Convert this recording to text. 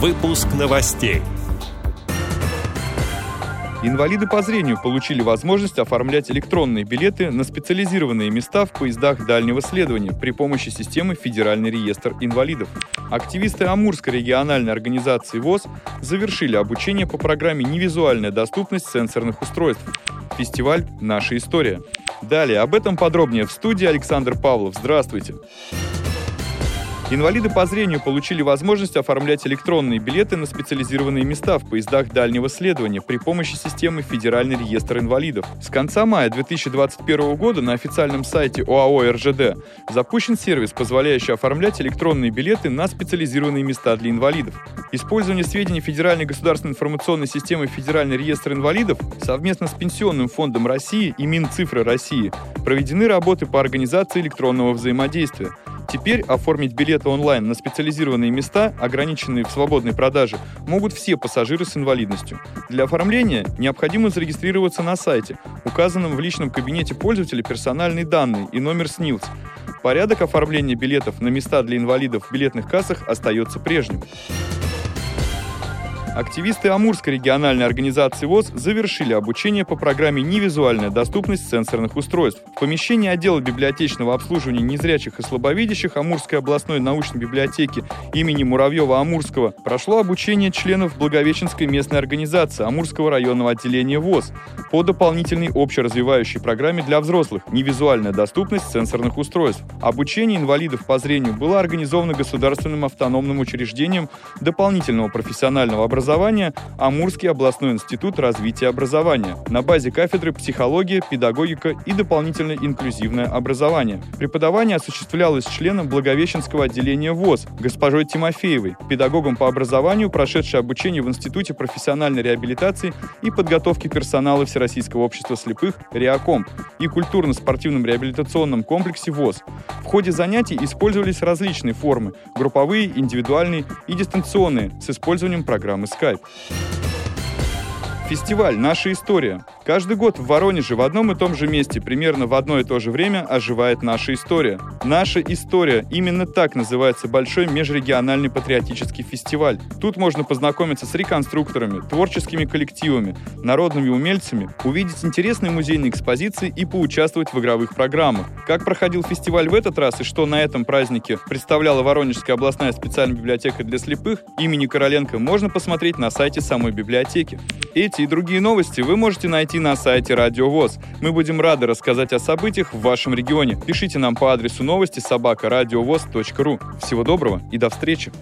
Выпуск новостей. Инвалиды по зрению получили возможность оформлять электронные билеты на специализированные места в поездах дальнего следования при помощи системы Федеральный реестр инвалидов. Активисты Амурской региональной организации ВОЗ завершили обучение по программе «Невизуальная доступность сенсорных устройств». Фестиваль «Наша история». Далее об этом подробнее в студии Александр Павлов. Здравствуйте. Инвалиды по зрению получили возможность оформлять электронные билеты на специализированные места в поездах дальнего следования при помощи системы Федеральный реестр инвалидов. С конца мая 2021 года на официальном сайте ОАО РЖД запущен сервис, позволяющий оформлять электронные билеты на специализированные места для инвалидов. Использование сведений Федеральной государственной информационной системы Федеральный реестр инвалидов совместно с Пенсионным фондом России и Минцифры России проведены работы по организации электронного взаимодействия. Теперь оформить билеты онлайн на специализированные места, ограниченные в свободной продаже, могут все пассажиры с инвалидностью. Для оформления необходимо зарегистрироваться на сайте, указанном в личном кабинете пользователя персональные данные и номер СНИЛС. Порядок оформления билетов на места для инвалидов в билетных кассах остается прежним. Активисты Амурской региональной организации ВОЗ завершили обучение по программе «Невизуальная доступность сенсорных устройств». В помещении отдела библиотечного обслуживания незрячих и слабовидящих Амурской областной научной библиотеки имени Муравьева-Амурского прошло обучение членов Благовещенской местной организации Амурского районного отделения ВОЗ по дополнительной общеразвивающей программе для взрослых «Невизуальная доступность сенсорных устройств». Обучение инвалидов по зрению было организовано государственным автономным учреждением дополнительного профессионального образования образования Амурский областной институт развития образования на базе кафедры психология, педагогика и дополнительное инклюзивное образование. Преподавание осуществлялось членом Благовещенского отделения ВОЗ госпожой Тимофеевой, педагогом по образованию, прошедшей обучение в Институте профессиональной реабилитации и подготовки персонала Всероссийского общества слепых РИАКОМ и культурно-спортивном реабилитационном комплексе ВОЗ. В ходе занятий использовались различные формы – групповые, индивидуальные и дистанционные с использованием программы Skype. Фестиваль «Наша история». Каждый год в Воронеже в одном и том же месте, примерно в одно и то же время, оживает наша история. Наша история. Именно так называется большой межрегиональный патриотический фестиваль. Тут можно познакомиться с реконструкторами, творческими коллективами, народными умельцами, увидеть интересные музейные экспозиции и поучаствовать в игровых программах. Как проходил фестиваль в этот раз и что на этом празднике представляла Воронежская областная специальная библиотека для слепых имени Короленко, можно посмотреть на сайте самой библиотеки. Эти и другие новости вы можете найти на сайте Радио ВОЗ. Мы будем рады рассказать о событиях в вашем регионе. Пишите нам по адресу новости собака ру. Всего доброго и до встречи!